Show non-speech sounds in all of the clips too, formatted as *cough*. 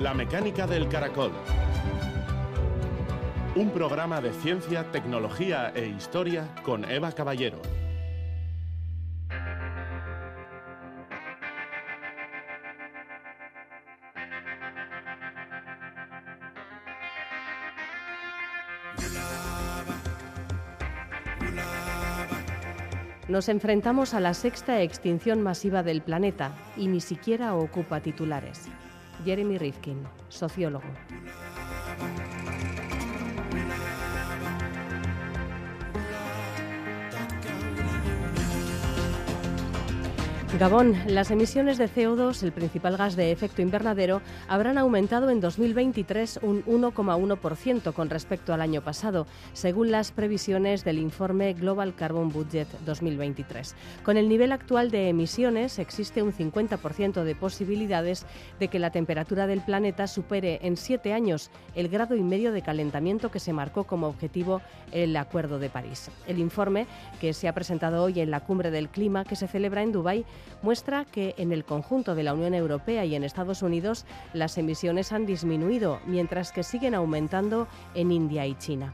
La mecánica del caracol. Un programa de ciencia, tecnología e historia con Eva Caballero. Nos enfrentamos a la sexta extinción masiva del planeta y ni siquiera ocupa titulares. Jeremy Rifkin, sociólogo. Gabón, las emisiones de CO2, el principal gas de efecto invernadero, habrán aumentado en 2023 un 1,1% con respecto al año pasado, según las previsiones del informe Global Carbon Budget 2023. Con el nivel actual de emisiones, existe un 50% de posibilidades de que la temperatura del planeta supere en siete años el grado y medio de calentamiento que se marcó como objetivo el Acuerdo de París. El informe, que se ha presentado hoy en la Cumbre del Clima que se celebra en Dubái, muestra que en el conjunto de la Unión Europea y en Estados Unidos las emisiones han disminuido, mientras que siguen aumentando en India y China.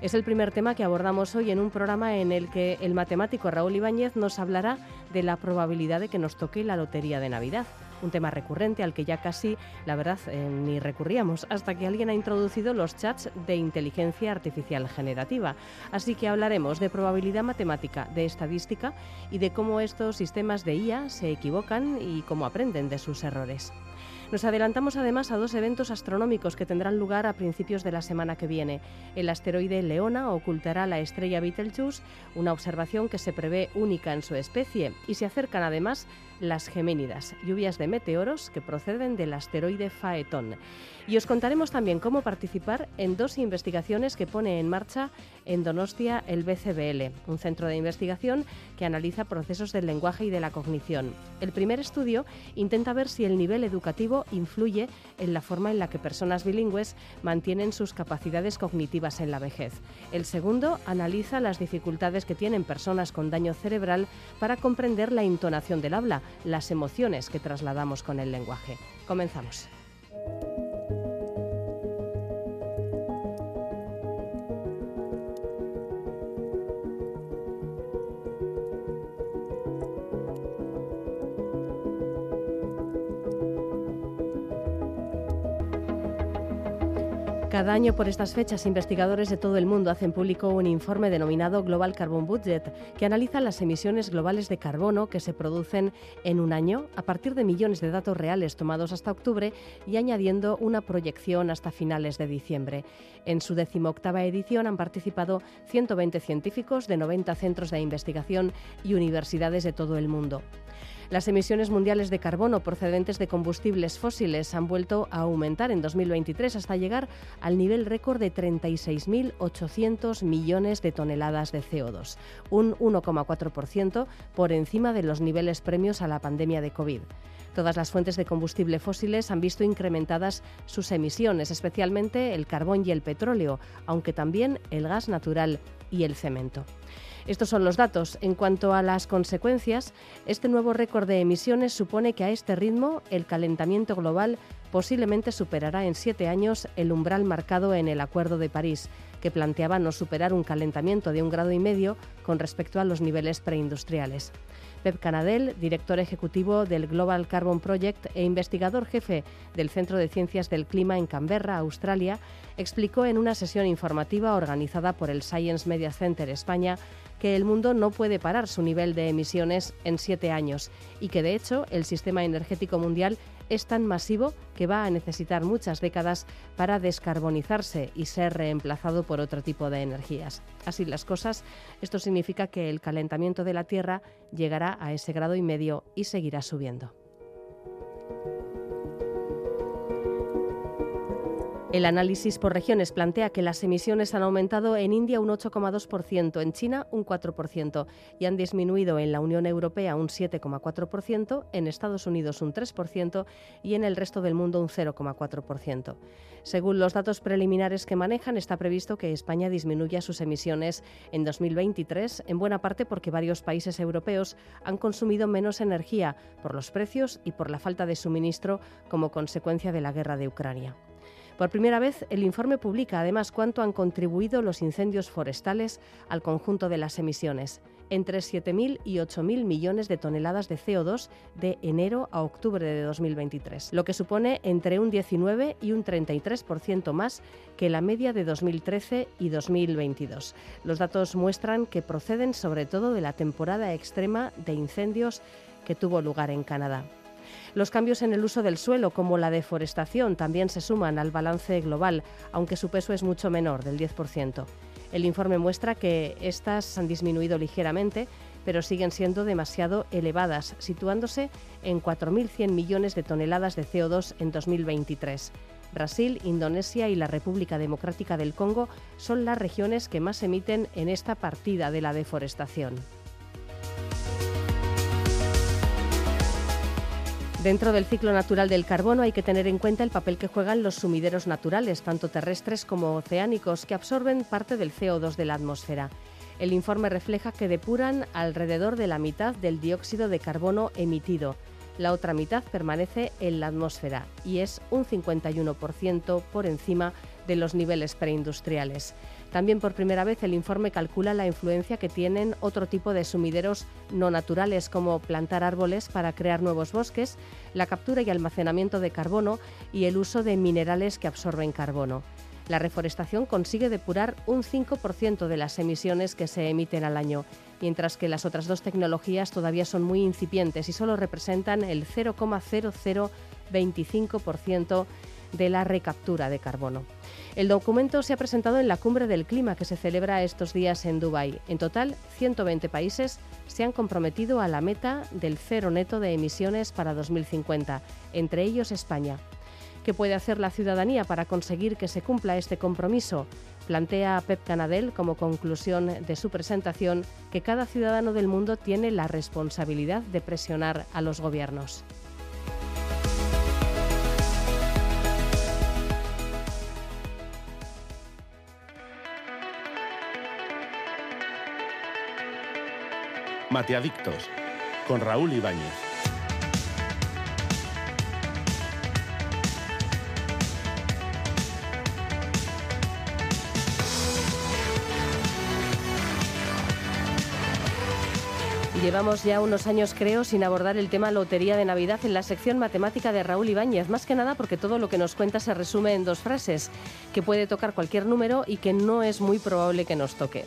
Es el primer tema que abordamos hoy en un programa en el que el matemático Raúl Ibáñez nos hablará de la probabilidad de que nos toque la lotería de Navidad un tema recurrente al que ya casi, la verdad, eh, ni recurríamos, hasta que alguien ha introducido los chats de inteligencia artificial generativa. Así que hablaremos de probabilidad matemática, de estadística y de cómo estos sistemas de IA se equivocan y cómo aprenden de sus errores. Nos adelantamos además a dos eventos astronómicos que tendrán lugar a principios de la semana que viene. El asteroide Leona ocultará la estrella Betelgeuse, una observación que se prevé única en su especie, y se acercan además las Geménidas, lluvias de meteoros que proceden del asteroide Phaeton. Y os contaremos también cómo participar en dos investigaciones que pone en marcha en Donostia el BCBL, un centro de investigación que analiza procesos del lenguaje y de la cognición. El primer estudio intenta ver si el nivel educativo influye en la forma en la que personas bilingües mantienen sus capacidades cognitivas en la vejez. El segundo analiza las dificultades que tienen personas con daño cerebral para comprender la entonación del habla, las emociones que trasladamos con el lenguaje. Comenzamos. Cada año por estas fechas, investigadores de todo el mundo hacen público un informe denominado Global Carbon Budget, que analiza las emisiones globales de carbono que se producen en un año a partir de millones de datos reales tomados hasta octubre y añadiendo una proyección hasta finales de diciembre. En su decimoctava edición han participado 120 científicos de 90 centros de investigación y universidades de todo el mundo. Las emisiones mundiales de carbono procedentes de combustibles fósiles han vuelto a aumentar en 2023 hasta llegar al nivel récord de 36.800 millones de toneladas de CO2, un 1,4% por encima de los niveles premios a la pandemia de COVID. Todas las fuentes de combustible fósiles han visto incrementadas sus emisiones, especialmente el carbón y el petróleo, aunque también el gas natural y el cemento. Estos son los datos. En cuanto a las consecuencias, este nuevo récord de emisiones supone que a este ritmo el calentamiento global posiblemente superará en siete años el umbral marcado en el Acuerdo de París, que planteaba no superar un calentamiento de un grado y medio con respecto a los niveles preindustriales. Pep Canadell, director ejecutivo del Global Carbon Project e investigador jefe del Centro de Ciencias del Clima en Canberra, Australia, explicó en una sesión informativa organizada por el Science Media Center España que el mundo no puede parar su nivel de emisiones en siete años y que, de hecho, el sistema energético mundial es tan masivo que va a necesitar muchas décadas para descarbonizarse y ser reemplazado por otro tipo de energías. Así las cosas, esto significa que el calentamiento de la Tierra llegará a ese grado y medio y seguirá subiendo. El análisis por regiones plantea que las emisiones han aumentado en India un 8,2%, en China un 4% y han disminuido en la Unión Europea un 7,4%, en Estados Unidos un 3% y en el resto del mundo un 0,4%. Según los datos preliminares que manejan, está previsto que España disminuya sus emisiones en 2023, en buena parte porque varios países europeos han consumido menos energía por los precios y por la falta de suministro como consecuencia de la guerra de Ucrania. Por primera vez, el informe publica además cuánto han contribuido los incendios forestales al conjunto de las emisiones, entre 7.000 y 8.000 millones de toneladas de CO2 de enero a octubre de 2023, lo que supone entre un 19 y un 33% más que la media de 2013 y 2022. Los datos muestran que proceden sobre todo de la temporada extrema de incendios que tuvo lugar en Canadá. Los cambios en el uso del suelo, como la deforestación, también se suman al balance global, aunque su peso es mucho menor, del 10%. El informe muestra que estas han disminuido ligeramente, pero siguen siendo demasiado elevadas, situándose en 4.100 millones de toneladas de CO2 en 2023. Brasil, Indonesia y la República Democrática del Congo son las regiones que más emiten en esta partida de la deforestación. Dentro del ciclo natural del carbono hay que tener en cuenta el papel que juegan los sumideros naturales, tanto terrestres como oceánicos, que absorben parte del CO2 de la atmósfera. El informe refleja que depuran alrededor de la mitad del dióxido de carbono emitido. La otra mitad permanece en la atmósfera y es un 51% por encima de los niveles preindustriales. También por primera vez el informe calcula la influencia que tienen otro tipo de sumideros no naturales como plantar árboles para crear nuevos bosques, la captura y almacenamiento de carbono y el uso de minerales que absorben carbono. La reforestación consigue depurar un 5% de las emisiones que se emiten al año, mientras que las otras dos tecnologías todavía son muy incipientes y solo representan el 0,0025% de la recaptura de carbono. El documento se ha presentado en la Cumbre del Clima que se celebra estos días en Dubái. En total, 120 países se han comprometido a la meta del cero neto de emisiones para 2050, entre ellos España. ¿Qué puede hacer la ciudadanía para conseguir que se cumpla este compromiso? Plantea Pep Canadell como conclusión de su presentación que cada ciudadano del mundo tiene la responsabilidad de presionar a los gobiernos. Mateadictos, con Raúl Ibáñez. Llevamos ya unos años, creo, sin abordar el tema Lotería de Navidad en la sección matemática de Raúl Ibáñez, más que nada porque todo lo que nos cuenta se resume en dos frases, que puede tocar cualquier número y que no es muy probable que nos toque.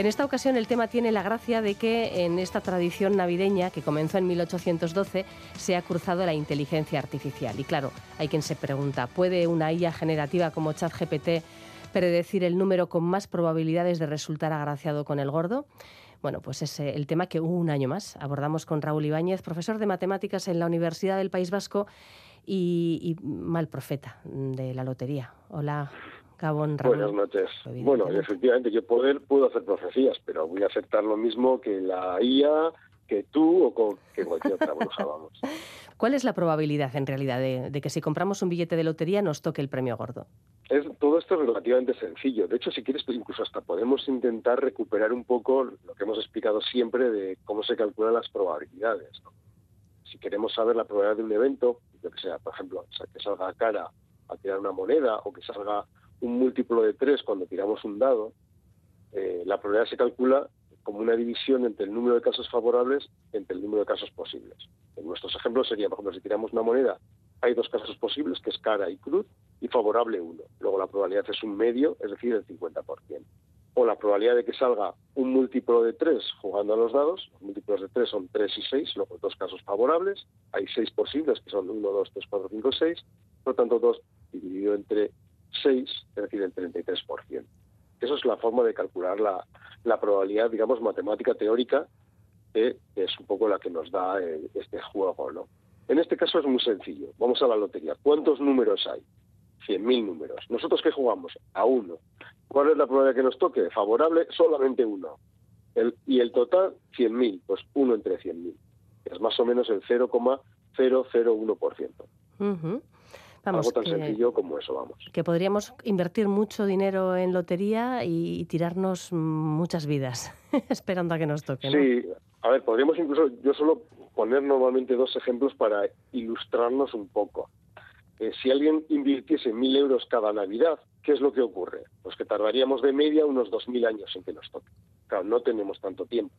En esta ocasión el tema tiene la gracia de que en esta tradición navideña, que comenzó en 1812, se ha cruzado la inteligencia artificial. Y claro, hay quien se pregunta, ¿puede una IA generativa como ChatGPT predecir el número con más probabilidades de resultar agraciado con el gordo? Bueno, pues es el tema que un año más abordamos con Raúl Ibáñez, profesor de matemáticas en la Universidad del País Vasco y, mal profeta de la lotería. Hola. Gabón. Buenas noches. Bueno, efectivamente, yo poder, puedo hacer profecías, pero voy a aceptar lo mismo que la IA, que tú o que cualquier otra bruja, vamos. *laughs* ¿Cuál es la probabilidad, en realidad, de, que si compramos un billete de lotería nos toque el premio gordo? Es, todo esto es relativamente sencillo. De hecho, si quieres, pues, incluso hasta podemos intentar recuperar un poco lo que hemos explicado siempre de cómo se calculan las probabilidades. Si queremos saber la probabilidad de un evento, que sea, por ejemplo, que salga cara a tirar una moneda o que salga un múltiplo de tres cuando tiramos un dado, eh, la probabilidad se calcula como una división entre el número de casos favorables entre el número de casos posibles. En nuestros ejemplos sería, por ejemplo, si tiramos una moneda, hay dos casos posibles, que es cara y cruz, y favorable uno. Luego la probabilidad es un medio, es decir, el 50%. O la probabilidad de que salga un múltiplo de tres jugando a los dados, los múltiplos de tres son 3 y 6, luego dos casos favorables, hay seis posibles, que son 1, 2, 3, 4, 5, 6, por lo tanto 2 dividido entre 6, es decir, el 33%. Eso es la forma de calcular la, la probabilidad, digamos, matemática teórica, que es un poco la que nos da eh, este juego, ¿no? En este caso es muy sencillo. Vamos a la lotería. ¿Cuántos números hay? 100.000 números. ¿Nosotros qué jugamos? A uno. ¿Cuál es la probabilidad que nos toque? Favorable, solamente uno. Y el total, 100.000, pues uno entre 100.000. Es más o menos el 0,001%. Uh Vamos, Algo tan sencillo como eso, vamos. Que podríamos invertir mucho dinero en lotería y, tirarnos muchas vidas *laughs* esperando a que nos toque. Sí, a ver, podríamos incluso, yo solo poner normalmente dos ejemplos para ilustrarnos un poco. Eh, si alguien invirtiese mil euros cada Navidad, ¿qué es lo que ocurre? Pues que tardaríamos de media unos dos mil años en que nos toque. Claro, no tenemos tanto tiempo.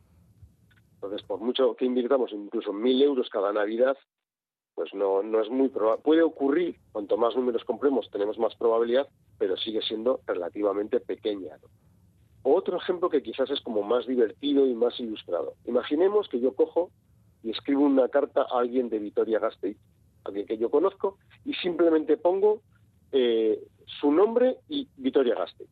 Entonces, por mucho que invirtamos incluso mil euros cada Navidad, pues no, no es muy probable. Puede ocurrir, cuanto más números compremos, tenemos más probabilidad, pero sigue siendo relativamente pequeña. Otro ejemplo que quizás es como más divertido y más ilustrado. Imaginemos que yo cojo y escribo una carta a alguien de Vitoria-Gasteiz, alguien que yo conozco, y simplemente pongo eh, su nombre y Vitoria-Gasteiz.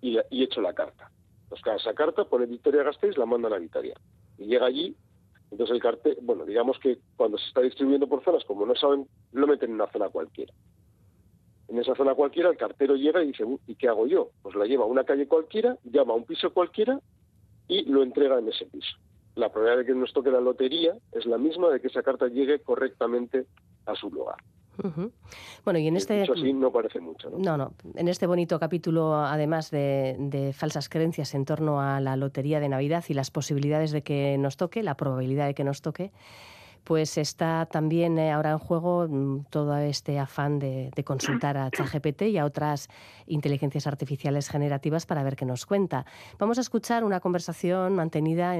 Y, y echo la carta. Pues cada esa carta pone Vitoria-Gasteiz, la mandan a Vitoria. Y llega allí entonces el cartel, bueno, digamos que cuando se está distribuyendo por zonas, como no saben, lo meten en una zona cualquiera. En esa zona cualquiera el cartero llega y dice, ¿y qué hago yo? Pues la lleva a una calle cualquiera, llama a un piso cualquiera y lo entrega en ese piso. La probabilidad de que nos toque la lotería es la misma de que esa carta llegue correctamente a su lugar. Bueno, y en este... así no parece mucho, ¿no? No, no. En este bonito capítulo, además de, falsas creencias en torno a la lotería de Navidad y las posibilidades de que nos toque, la probabilidad de que nos toque, pues está también eh, ahora en juego mm, todo este afán de, consultar a ChatGPT y a otras inteligencias artificiales generativas para ver qué nos cuenta. Vamos a escuchar una conversación mantenida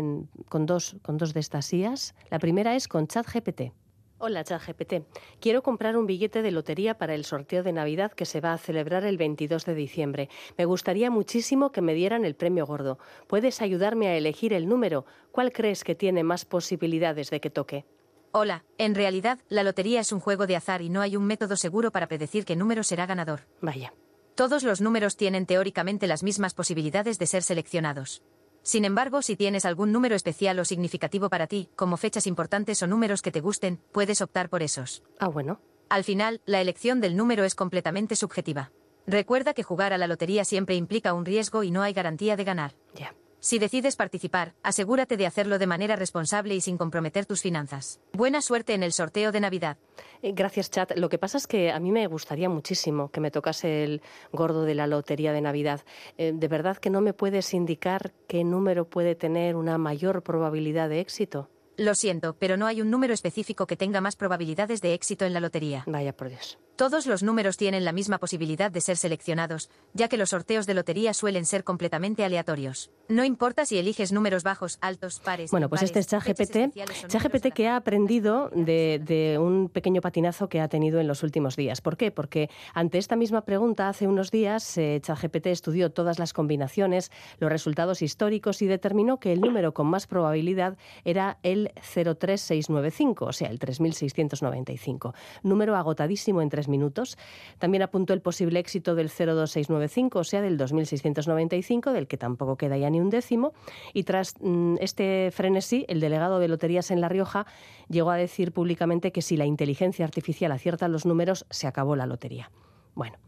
con, dos, con dos de estas IAS. La primera es con ChatGPT. Hola, ChatGPT. Quiero comprar un billete de lotería para el sorteo de Navidad que se va a celebrar el 22 de diciembre. Me gustaría muchísimo que me dieran el premio gordo. ¿Puedes ayudarme a elegir el número? ¿Cuál crees que tiene más posibilidades de que toque? Hola, en realidad, la lotería es un juego de azar y no hay un método seguro para predecir qué número será ganador. Vaya. Todos los números tienen teóricamente las mismas posibilidades de ser seleccionados. Sin embargo, si tienes algún número especial o significativo para ti, como fechas importantes o números que te gusten, puedes optar por esos. Ah, bueno. Al final, la elección del número es completamente subjetiva. Recuerda que jugar a la lotería siempre implica un riesgo y no hay garantía de ganar. Ya. Si decides participar, asegúrate de hacerlo de manera responsable y sin comprometer tus finanzas. Buena suerte en el sorteo de Navidad. Eh, gracias, Chat. Lo que pasa es que a mí me gustaría muchísimo que me tocase el gordo de la lotería de Navidad. Eh, ¿De verdad que no me puedes indicar qué número puede tener una mayor probabilidad de éxito? Lo siento, pero no hay un número específico que tenga más probabilidades de éxito en la lotería. Vaya por Dios. Todos los números tienen la misma posibilidad de ser seleccionados, ya que los sorteos de lotería suelen ser completamente aleatorios. No importa si eliges números bajos, altos, pares. Bueno, pues este es ChatGPT. ChatGPT que ha aprendido de, un pequeño patinazo que ha tenido en los últimos días. ¿Por qué? Porque ante esta misma pregunta, hace unos días, eh, ChatGPT estudió todas las combinaciones, los resultados históricos y determinó que el número con más probabilidad era el 03695, o sea, el 3695. Número agotadísimo en tres minutos. También apuntó el posible éxito del 02695, o sea, del 2695, del que tampoco queda ya ni un décimo. Y tras mm, este frenesí, el delegado de Loterías en La Rioja llegó a decir públicamente que si la inteligencia artificial acierta los números, se acabó la lotería. Bueno.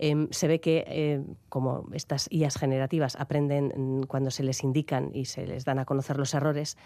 Em, se ve que, eh, como estas IAS generativas aprenden mm, cuando se les indican y se les dan a conocer los errores,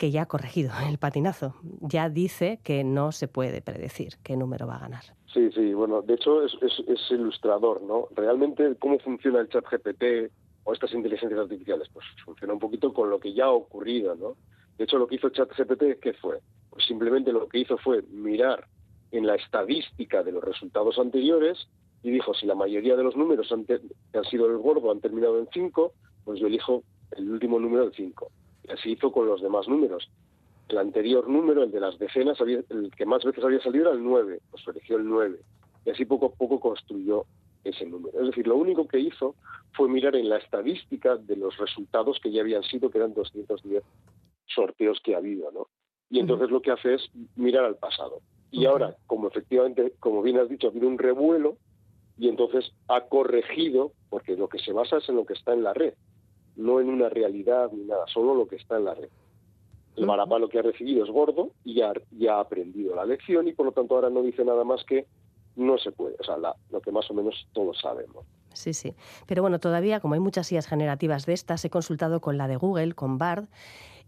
que ya ha corregido el patinazo. Ya dice que no se puede predecir qué número va a ganar. Sí, sí, bueno, de hecho es, es, ilustrador, ¿no? Realmente, ¿cómo funciona el chat GPT o estas inteligencias artificiales? Pues funciona un poquito con lo que ya ha ocurrido, ¿no? De hecho, lo que hizo chat GPT, ¿qué fue? Pues simplemente lo que hizo fue mirar en la estadística de los resultados anteriores y dijo, si la mayoría de los números han que han sido el gordo han terminado en 5, pues yo elijo el último número del 5 así hizo con los demás números. El anterior número, el de las decenas, el que más veces había salido era el 9, pues eligió el 9. Y así poco a poco construyó ese número. Es decir, lo único que hizo fue mirar en la estadística de los resultados que ya habían sido, que eran 210 sorteos que ha habido, ¿no? Y entonces lo que hace es mirar al pasado. Y ahora, como efectivamente, como bien has dicho, ha habido un revuelo y entonces ha corregido, porque lo que se basa es en lo que está en la red no en una realidad ni nada, solo lo que está en la red. El lo que ha recibido es gordo y ya, ya ha aprendido la lección y por lo tanto ahora no dice nada más que no se puede, o sea, lo que más o menos todos sabemos. Sí, sí. Pero bueno, todavía, como hay muchas IAs generativas de estas, he consultado con la de Google, con Bard,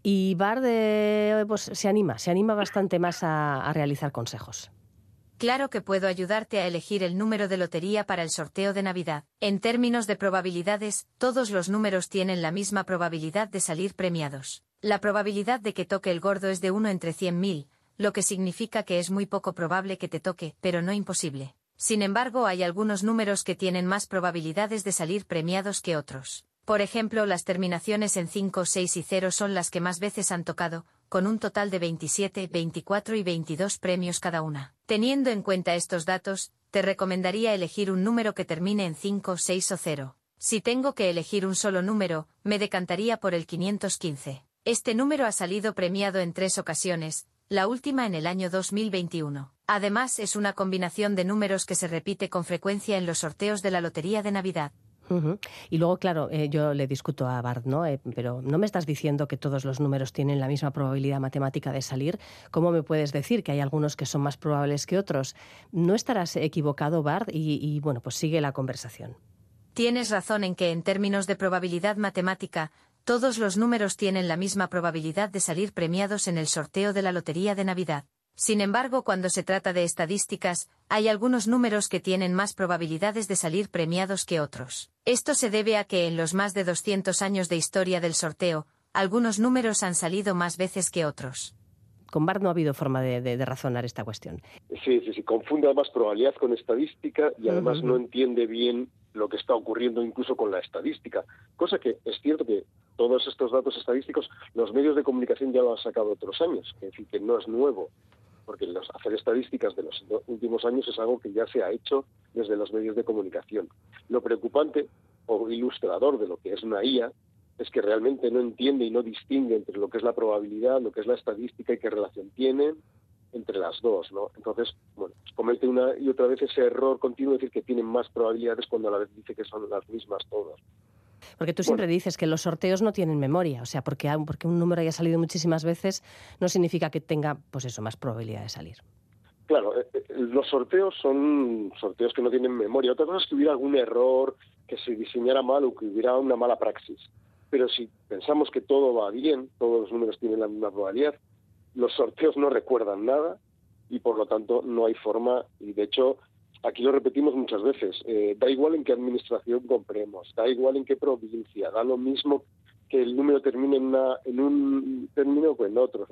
y Bard eh, pues, se anima, se anima bastante más a realizar consejos. Claro que puedo ayudarte a elegir el número de lotería para el sorteo de Navidad. En términos de probabilidades, todos los números tienen la misma probabilidad de salir premiados. La probabilidad de que toque el gordo es de 1 entre 100.000, lo que significa que es muy poco probable que te toque, pero no imposible. Sin embargo, hay algunos números que tienen más probabilidades de salir premiados que otros. Por ejemplo, las terminaciones en 5, 6 y 0 son las que más veces han tocado, con un total de 27, 24 y 22 premios cada una. Teniendo en cuenta estos datos, te recomendaría elegir un número que termine en 5, 6 o 0. Si tengo que elegir un solo número, me decantaría por el 515. Este número ha salido premiado en tres ocasiones, la última en el año 2021. Además, es una combinación de números que se repite con frecuencia en los sorteos de la Lotería de Navidad. Y luego, claro, eh, yo le discuto a Bart, ¿no? Eh, pero no me estás diciendo que todos los números tienen la misma probabilidad matemática de salir. ¿Cómo me puedes decir que hay algunos que son más probables que otros? ¿No estarás equivocado, Bart? Y, bueno, pues sigue la conversación. Tienes razón en que en términos de probabilidad matemática, todos los números tienen la misma probabilidad de salir premiados en el sorteo de la Lotería de Navidad. Sin embargo, cuando se trata de estadísticas, hay algunos números que tienen más probabilidades de salir premiados que otros. Esto se debe a que en los más de 200 años de historia del sorteo, algunos números han salido más veces que otros. Con Bart no ha habido forma de, razonar esta cuestión. Sí, sí, sí. Confunde además probabilidad con estadística y además no entiende bien lo que está ocurriendo incluso con la estadística. Cosa que es cierto que todos estos datos estadísticos los medios de comunicación ya lo han sacado otros años, es decir, que no es nuevo porque los, hacer estadísticas de los últimos años es algo que ya se ha hecho desde los medios de comunicación. Lo preocupante o ilustrador de lo que es una IA es que realmente no entiende y no distingue entre lo que es la probabilidad, lo que es la estadística y qué relación tienen entre las dos, ¿no? Entonces, bueno, pues comete una y otra vez ese error continuo de decir que tienen más probabilidades cuando a la vez dice que son las mismas todas. Porque tú siempre dices que los sorteos no tienen memoria, o sea, porque, porque un número haya salido muchísimas veces no significa que tenga, pues eso, más probabilidad de salir. Claro, eh, eh, los sorteos son sorteos que no tienen memoria. Otra cosa es que hubiera algún error, que se diseñara mal o que hubiera una mala praxis. Pero si pensamos que todo va bien, todos los números tienen la misma probabilidad, los sorteos no recuerdan nada y por lo tanto no hay forma, y de hecho Aquí lo repetimos muchas veces. Eh, da igual en qué administración compremos, da igual en qué provincia, da lo mismo que el número termine en, una, en un término o en otro.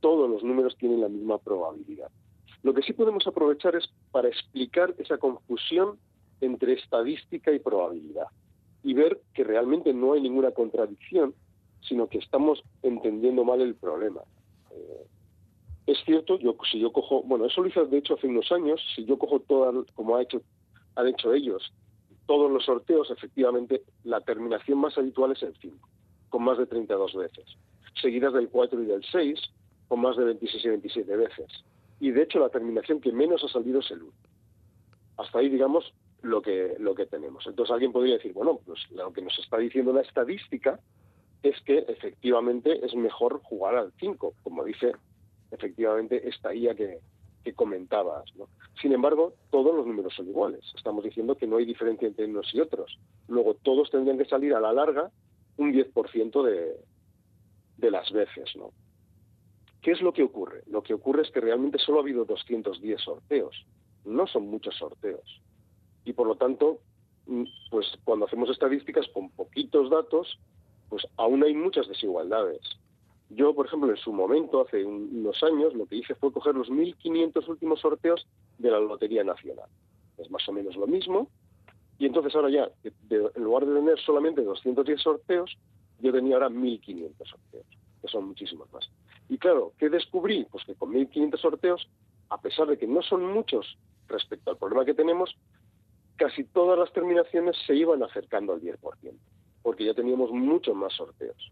todos los números tienen la misma probabilidad. Lo que sí podemos aprovechar es para explicar esa confusión entre estadística y probabilidad y ver que realmente no hay ninguna contradicción, sino que estamos entendiendo mal el problema. Eh, es cierto, yo si yo cojo, bueno, eso lo hice de hecho hace unos años, si yo cojo todas, como ha hecho, han hecho ellos, todos los sorteos, efectivamente, la terminación más habitual es el 5, con más de 32 veces, seguidas del 4 y del 6, con más de 26 y 27 veces. Y de hecho la terminación que menos ha salido es el 1. Hasta ahí, digamos, lo que, lo que tenemos. Entonces alguien podría decir, bueno, pues lo que nos está diciendo la estadística es que efectivamente es mejor jugar al 5, como dice efectivamente esta IA que, comentabas. Sin embargo, todos los números son iguales. Estamos diciendo que no hay diferencia entre unos y otros. Luego, todos tendrían que salir a la larga un 10% de, de las veces. ¿no? ¿Qué es lo que ocurre? Lo que ocurre es que realmente solo ha habido 210 sorteos. No son muchos sorteos. Y por lo tanto, mm, pues cuando hacemos estadísticas con poquitos datos, pues aún hay muchas desigualdades. Yo, por ejemplo, en su momento, hace unos años, lo que hice fue coger los 1.500 últimos sorteos de la Lotería Nacional. Es más o menos lo mismo. Y entonces ahora ya, en lugar de tener solamente 210 sorteos, yo tenía ahora 1.500 sorteos, que son muchísimos más. Y claro, ¿qué descubrí? Pues que con 1.500 sorteos, a pesar de que no son muchos respecto al problema que tenemos, casi todas las terminaciones se iban acercando al 10%, porque ya teníamos muchos más sorteos.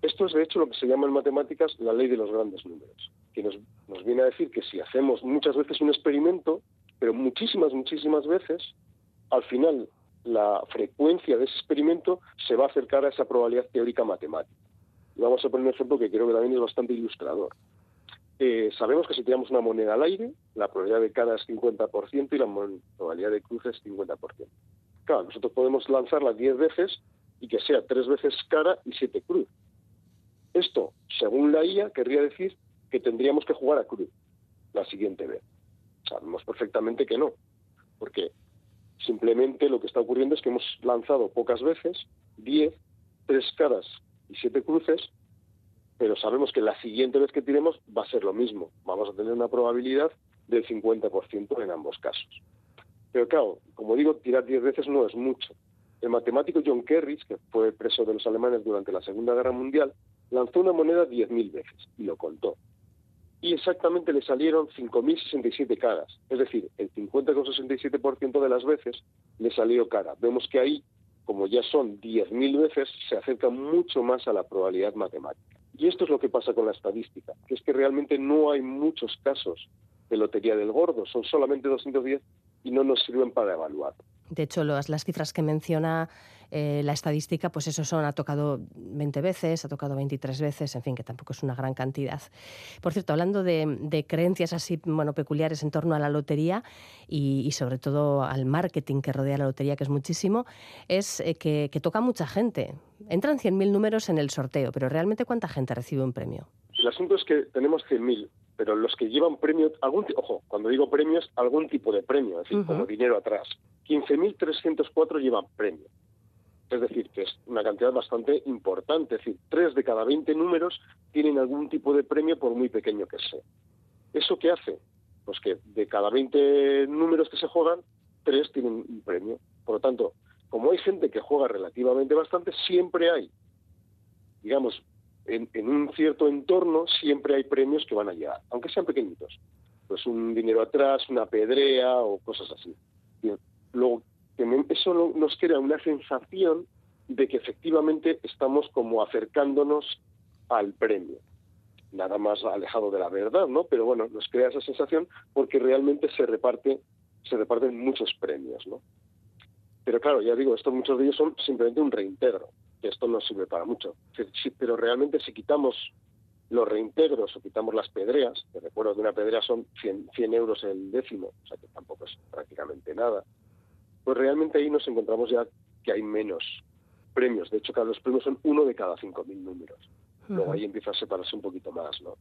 Esto es, de hecho, lo que se llama en matemáticas la ley de los grandes números, que nos, viene a decir que si hacemos muchas veces un experimento, pero muchísimas, muchísimas veces, al final la frecuencia de ese experimento se va a acercar a esa probabilidad teórica matemática. Y vamos a poner un ejemplo que creo que también es bastante ilustrador. eh, sabemos que si tiramos una moneda al aire, la probabilidad de cara es 50% y la probabilidad de cruz es 50%. Claro, nosotros podemos lanzarla 10 veces y que sea 3 veces cara y 7 cruz. Esto, según la IA, querría decir que tendríamos que jugar a cruz la siguiente vez. Sabemos perfectamente que no, porque simplemente lo que está ocurriendo es que hemos lanzado pocas veces, 10, 3 caras y 7 cruces, pero sabemos que la siguiente vez que tiremos va a ser lo mismo. Vamos a tener una probabilidad del 50% en ambos casos. Pero claro, como digo, tirar 10 veces no es mucho. El matemático John Kerridge, que fue preso de los alemanes durante la Segunda Guerra Mundial, lanzó una moneda 10.000 veces y lo contó. Y exactamente le salieron 5.067 caras. Es decir, el 50,67% de las veces le salió cara. Vemos que ahí, como ya son 10.000 veces, se acerca mucho más a la probabilidad matemática. Y esto es lo que pasa con la estadística, que es que realmente no hay muchos casos de lotería del gordo, son solamente 210 y no nos sirven para evaluar. De hecho, las, las cifras que menciona eh, la estadística, pues eso son, ha tocado 20 veces, ha tocado 23 veces, en fin, que tampoco es una gran cantidad. Por cierto, hablando de, creencias así, bueno, peculiares en torno a la lotería y, sobre todo al marketing que rodea la lotería, que es muchísimo, es eh, que, que, toca mucha gente. Entran 100.000 números en el sorteo, pero ¿realmente cuánta gente recibe un premio? El asunto es que tenemos 100.000 pero los que llevan premio, algún, ojo, cuando digo premios, algún tipo de premio, es decir, como dinero atrás. 15.304 llevan premio. Es decir, que es una cantidad bastante importante. Es decir, 3 de cada 20 números tienen algún tipo de premio, por muy pequeño que sea. ¿Eso qué hace? Pues que de cada 20 números que se juegan, 3 tienen un premio. Por lo tanto, como hay gente que juega relativamente bastante, siempre hay, digamos, en, un cierto entorno siempre hay premios que van a llegar, aunque sean pequeñitos. Pues un dinero atrás, una pedrea o cosas así. Luego, eso nos crea una sensación de que efectivamente estamos como acercándonos al premio. Nada más alejado de la verdad, ¿no? Pero bueno, nos crea esa sensación porque realmente se reparte, se reparten muchos premios, ¿no? Pero claro, ya digo, estos muchos de ellos son simplemente un reintegro esto no sirve para mucho. pero realmente si quitamos los reintegros o quitamos las pedreas, que recuerdo que una pedrea son 100, 100 euros el décimo, o sea que tampoco es prácticamente nada, pues realmente ahí nos encontramos ya que hay menos premios. De hecho, los premios son uno de cada 5.000 números. Luego ahí empieza a separarse un poquito más, ¿no?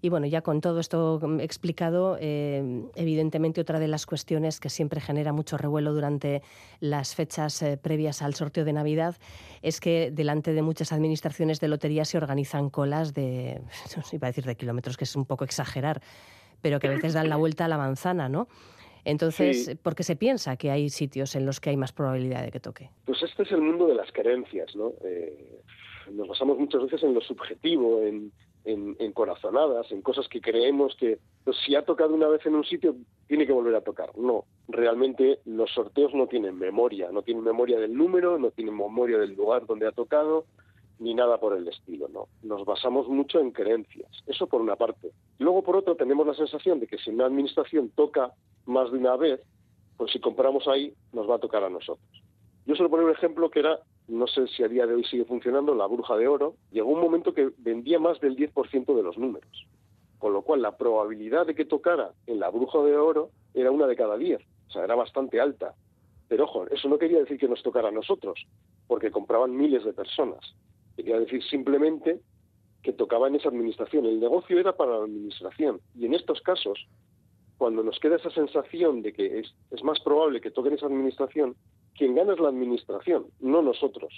Y bueno, ya con todo esto explicado, eh, evidentemente otra de las cuestiones que siempre genera mucho revuelo durante las fechas eh, previas al sorteo de Navidad es que delante de muchas administraciones de lotería se organizan colas de, *laughs* no sé, iba a decir de kilómetros, que es un poco exagerar, pero que a veces dan la *laughs* vuelta a la manzana, ¿no? Entonces, ¿por qué se piensa que hay sitios en los que hay más probabilidad de que toque? Pues este es el mundo de las creencias, ¿no? Eh, nos basamos muchas veces en lo subjetivo, en, en, corazonadas, en cosas que creemos que pues, si ha tocado una vez en un sitio, tiene que volver a tocar. No, realmente los sorteos no tienen memoria, no tienen memoria del número, no tienen memoria del lugar donde ha tocado, ni nada por el estilo, ¿no? Nos basamos mucho en creencias, eso por una parte. Luego, por otro, tenemos la sensación de que si una administración toca más de una vez, pues si compramos ahí, nos va a tocar a nosotros. Yo suelo poner un ejemplo que era no sé si a día de hoy sigue funcionando, la bruja de oro, llegó un momento que vendía más del 10% de los números. Con lo cual, la probabilidad de que tocara en la bruja de oro era una de cada 10. O sea, era bastante alta. Pero ojo, eso no quería decir que nos tocara a nosotros, porque compraban miles de personas. Quería decir simplemente que tocaba en esa administración. El negocio era para la administración. Y en estos casos, cuando nos queda esa sensación de que es, es más probable que toque en esa administración, quien gana es la administración, no nosotros.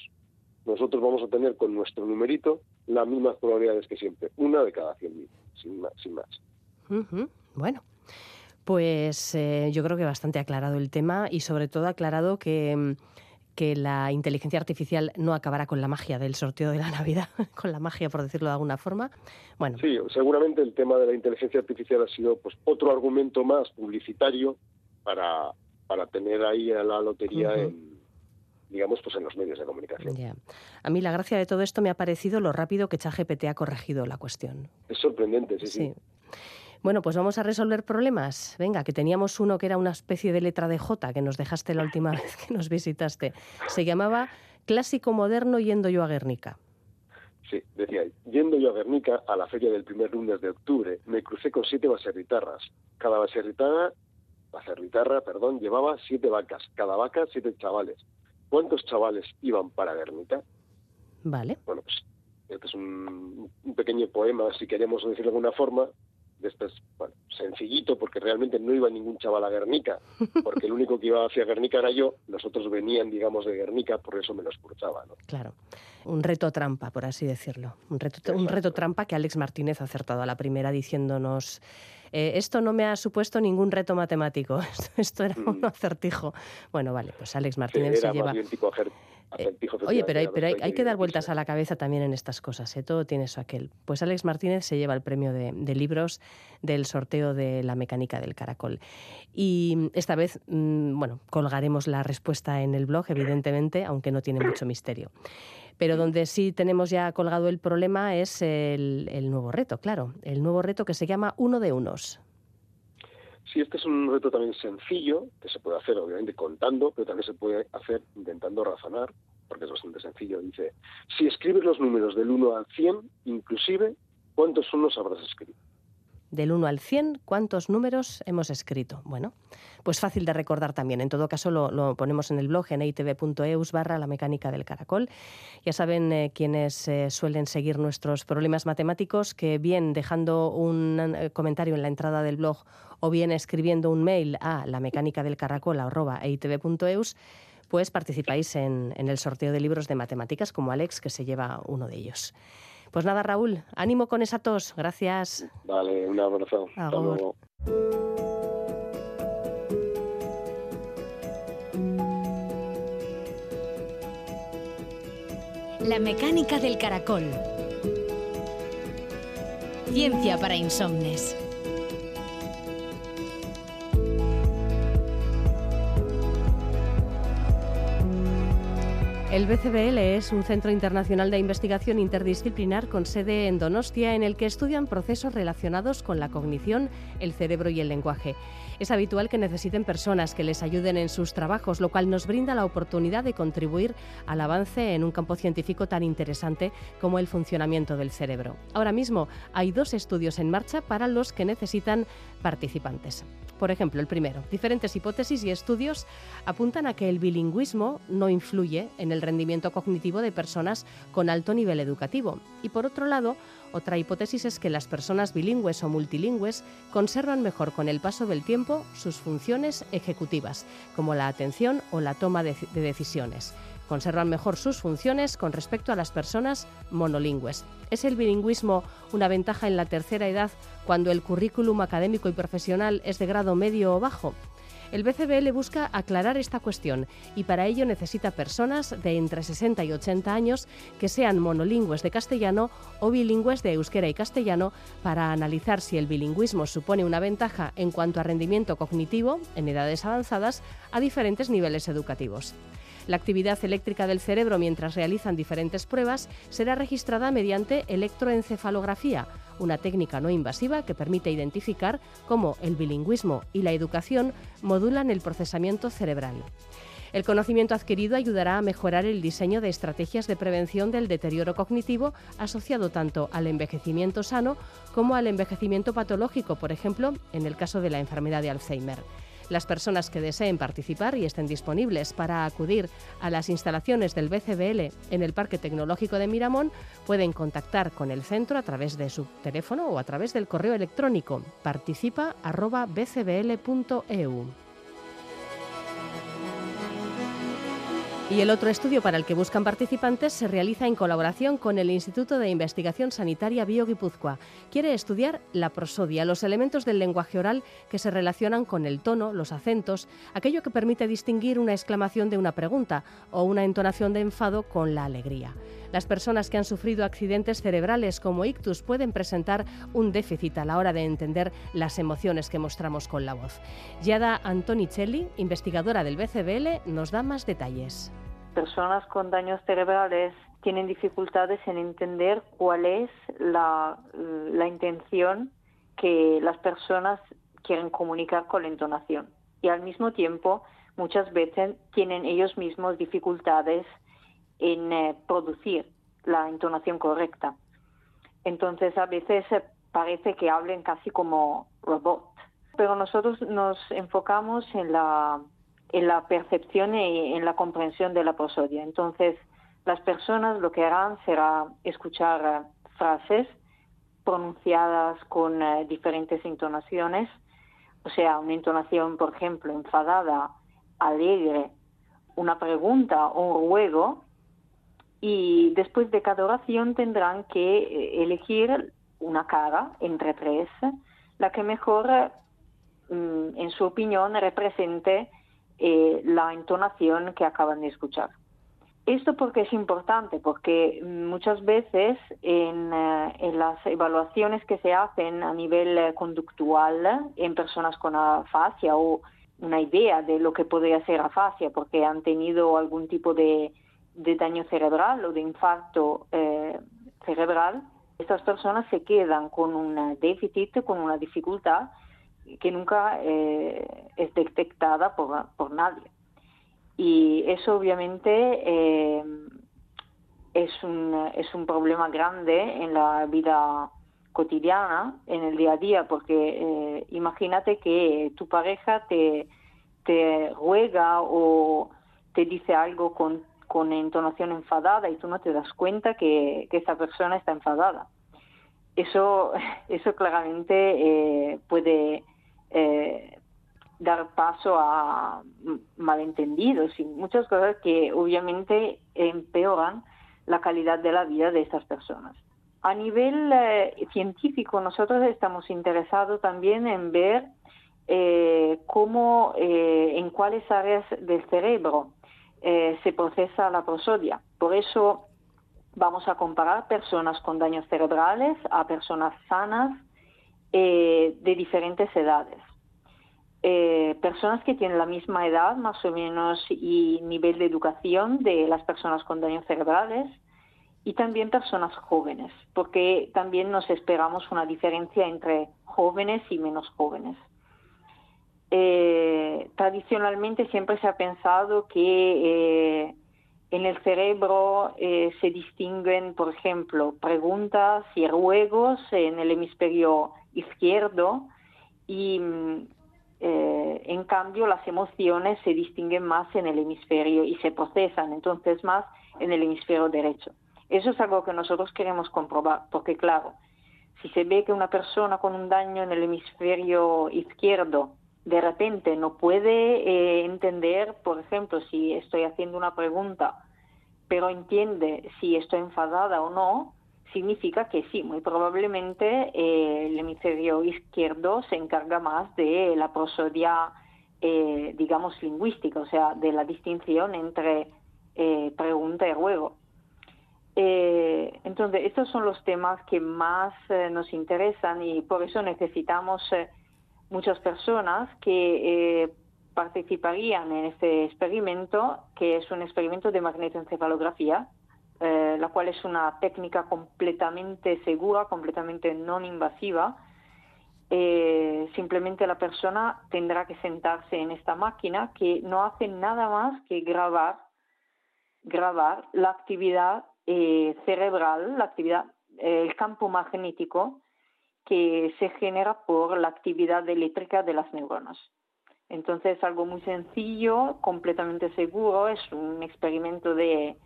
Nosotros vamos a tener con nuestro numerito las mismas probabilidades que siempre, una de cada 100.000, sin más. Sin más. Bueno, pues eh, yo creo que bastante aclarado el tema y sobre todo aclarado que, mm, que la inteligencia artificial no acabará con la magia del sorteo de la Navidad, *laughs* con la magia, por decirlo de alguna forma. Bueno. Sí, seguramente el tema de la inteligencia artificial ha sido pues otro argumento más publicitario para, para tener ahí a la lotería en digamos, pues en los medios de comunicación. A mí la gracia de todo esto me ha parecido lo rápido que ChatGPT ha corregido la cuestión. Es sorprendente, sí, sí, Bueno, pues vamos a resolver problemas. Venga, que teníamos uno que era una especie de letra de J que nos dejaste la última *laughs* vez que nos visitaste. Se llamaba Clásico Moderno yendo yo a Guernica. Sí, decía, yendo yo a Guernica a la feria del primer lunes de octubre, me crucé con siete baserritarras. Cada baserritarra, baserritarra, perdón, llevaba siete vacas, cada vaca siete chavales. ¿Cuántos chavales iban para Guernica? Vale. Bueno, pues este es un, un pequeño poema, si queremos decirlo de alguna forma, de este bueno, sencillito, porque realmente no iba ningún chaval a Guernica, *laughs* porque el único que iba hacia Guernica era yo, los otros venían, digamos, de Guernica, por eso me los. ¿no? Claro, un reto trampa, por así decirlo. Un reto, un reto trampa que Alex Martínez ha acertado a la primera diciéndonos... Eh, esto no me ha supuesto ningún reto matemático, *laughs* esto era un mm. acertijo. Bueno, vale, pues Alex Martínez se lleva... Eh, oye, pero, hay, pero hay, que dar vueltas a la cabeza también en estas cosas, ¿eh? todo tiene eso aquel. Pues Alex Martínez se lleva el premio de, libros del sorteo de la mecánica del caracol. Y esta vez, mm, bueno, colgaremos la respuesta en el blog, evidentemente, aunque no tiene mucho misterio. Pero donde sí tenemos ya colgado el problema es el, el nuevo reto, claro, el nuevo reto que se llama Uno de Unos. Sí, este es un reto también sencillo, que se puede hacer obviamente contando, pero también se puede hacer intentando razonar, porque es bastante sencillo. Dice, si escribes los números del 1 al 100, inclusive, ¿cuántos unos habrás escrito? Del 1 al 100, ¿cuántos números hemos escrito? Bueno, pues fácil de recordar también. En todo caso, lo, ponemos en el blog en itv.eus barra la mecánica del caracol. Ya saben eh, quienes eh, suelen seguir nuestros problemas matemáticos que bien dejando un eh, comentario en la entrada del blog o bien escribiendo un mail a la mecánica del caracol pues participáis en el sorteo de libros de matemáticas como Alex, que se lleva uno de ellos. Pues nada, Raúl, ánimo con esa tos. Gracias. Vale, un abrazo. Hasta luego. La mecánica del caracol. Ciencia para insomnes. El BCBL es un centro internacional de investigación interdisciplinar con sede en Donostia en el que estudian procesos relacionados con la cognición, el cerebro y el lenguaje. Es habitual que necesiten personas que les ayuden en sus trabajos, lo cual nos brinda la oportunidad de contribuir al avance en un campo científico tan interesante como el funcionamiento del cerebro. Ahora mismo hay dos estudios en marcha para los que necesitan participantes. Por ejemplo, el primero, diferentes hipótesis y estudios apuntan a que el bilingüismo no influye en el rendimiento cognitivo de personas con alto nivel educativo. Y por otro lado, otra hipótesis es que las personas bilingües o multilingües conservan mejor con el paso del tiempo sus funciones ejecutivas, como la atención o la toma de, decisiones conservan mejor sus funciones con respecto a las personas monolingües. ¿Es el bilingüismo una ventaja en la tercera edad cuando el currículum académico y profesional es de grado medio o bajo? El BCBL busca aclarar esta cuestión y para ello necesita personas de entre 60 y 80 años que sean monolingües de castellano o bilingües de euskera y castellano para analizar si el bilingüismo supone una ventaja en cuanto a rendimiento cognitivo en edades avanzadas a diferentes niveles educativos. La actividad eléctrica del cerebro mientras realizan diferentes pruebas será registrada mediante electroencefalografía, una técnica no invasiva que permite identificar cómo el bilingüismo y la educación modulan el procesamiento cerebral. El conocimiento adquirido ayudará a mejorar el diseño de estrategias de prevención del deterioro cognitivo asociado tanto al envejecimiento sano como al envejecimiento patológico, por ejemplo, en el caso de la enfermedad de Alzheimer. Las personas que deseen participar y estén disponibles para acudir a las instalaciones del BCBL en el Parque Tecnológico de Miramón pueden contactar con el centro a través de su teléfono o a través del correo electrónico participa@bcbl.eu. Y el otro estudio para el que buscan participantes se realiza en colaboración con el Instituto de Investigación Sanitaria Bio Quiere estudiar la prosodia, los elementos del lenguaje oral que se relacionan con el tono, los acentos, aquello que permite distinguir una exclamación de una pregunta o una entonación de enfado con la alegría. Las personas que han sufrido accidentes cerebrales como ictus pueden presentar un déficit a la hora de entender las emociones que mostramos con la voz. Yada Antonicelli, investigadora del BCBL, nos da más detalles personas con daños cerebrales tienen dificultades en entender cuál es la, intención que las personas quieren comunicar con la entonación. Y al mismo tiempo, muchas veces tienen ellos mismos dificultades en eh, producir la entonación correcta. Entonces a veces parece que hablen casi como robot. Pero nosotros nos enfocamos en la, en la percepción y en la comprensión de la prosodia. Entonces, las personas lo que harán será escuchar eh, frases pronunciadas con eh, diferentes entonaciones, o sea, una entonación, por ejemplo, enfadada, alegre, una pregunta o un ruego, y después de cada oración tendrán que eh, elegir una cara entre tres, la que mejor, mm, en su opinión, represente eh, la entonación que acaban de escuchar. Esto porque es importante, porque muchas veces en, eh, en, las evaluaciones que se hacen a nivel conductual en personas con afasia o una idea de lo que podría ser afasia, porque han tenido algún tipo de, de daño cerebral o de infarto cerebral, estas personas se quedan con un déficit, con una dificultad que nunca eh, es detectada por, por, nadie. Y eso obviamente eh, es, un, es un problema grande en la vida cotidiana, en el día a día, porque eh, imagínate que tu pareja te, te ruega o te dice algo con, con entonación enfadada y tú no te das cuenta que, que esa persona está enfadada. Eso, *laughs* eso claramente puede eh, dar paso a malentendidos y muchas cosas que obviamente empeoran la calidad de la vida de estas personas. A nivel eh, científico, nosotros estamos interesados también en ver eh, cómo, en cuáles áreas del cerebro se procesa la prosodia. Por eso vamos a comparar personas con daños cerebrales a personas sanas eh, de diferentes edades. Eh, personas que tienen la misma edad, más o menos, y nivel de educación de las personas con daños cerebrales, y también personas jóvenes, porque también nos esperamos una diferencia entre jóvenes y menos jóvenes. Eh, tradicionalmente siempre se ha pensado que en el cerebro se distinguen, por ejemplo, preguntas y ruegos en el hemisferio izquierdo y mm, eh, en cambio las emociones se distinguen más en el hemisferio y se procesan entonces más en el hemisferio derecho. Eso es algo que nosotros queremos comprobar, porque claro, si se ve que una persona con un daño en el hemisferio izquierdo de repente no puede eh, entender, por ejemplo, si estoy haciendo una pregunta, pero entiende si estoy enfadada o no, significa que sí, muy probablemente eh, el hemisferio izquierdo se encarga más de la prosodia, eh, digamos, lingüística, o sea, de la distinción entre pregunta y ruego. entonces, estos son los temas que más nos interesan y por eso necesitamos muchas personas que participarían en este experimento, que es un experimento de magnetoencefalografía, eh, la cual es una técnica completamente segura, completamente no invasiva. Eh, simplemente la persona tendrá que sentarse en esta máquina que no hace nada más que grabar, grabar la actividad eh, cerebral, la actividad, el campo magnético que se genera por la actividad eléctrica de las neuronas. Entonces, algo muy sencillo, completamente seguro, es un experimento de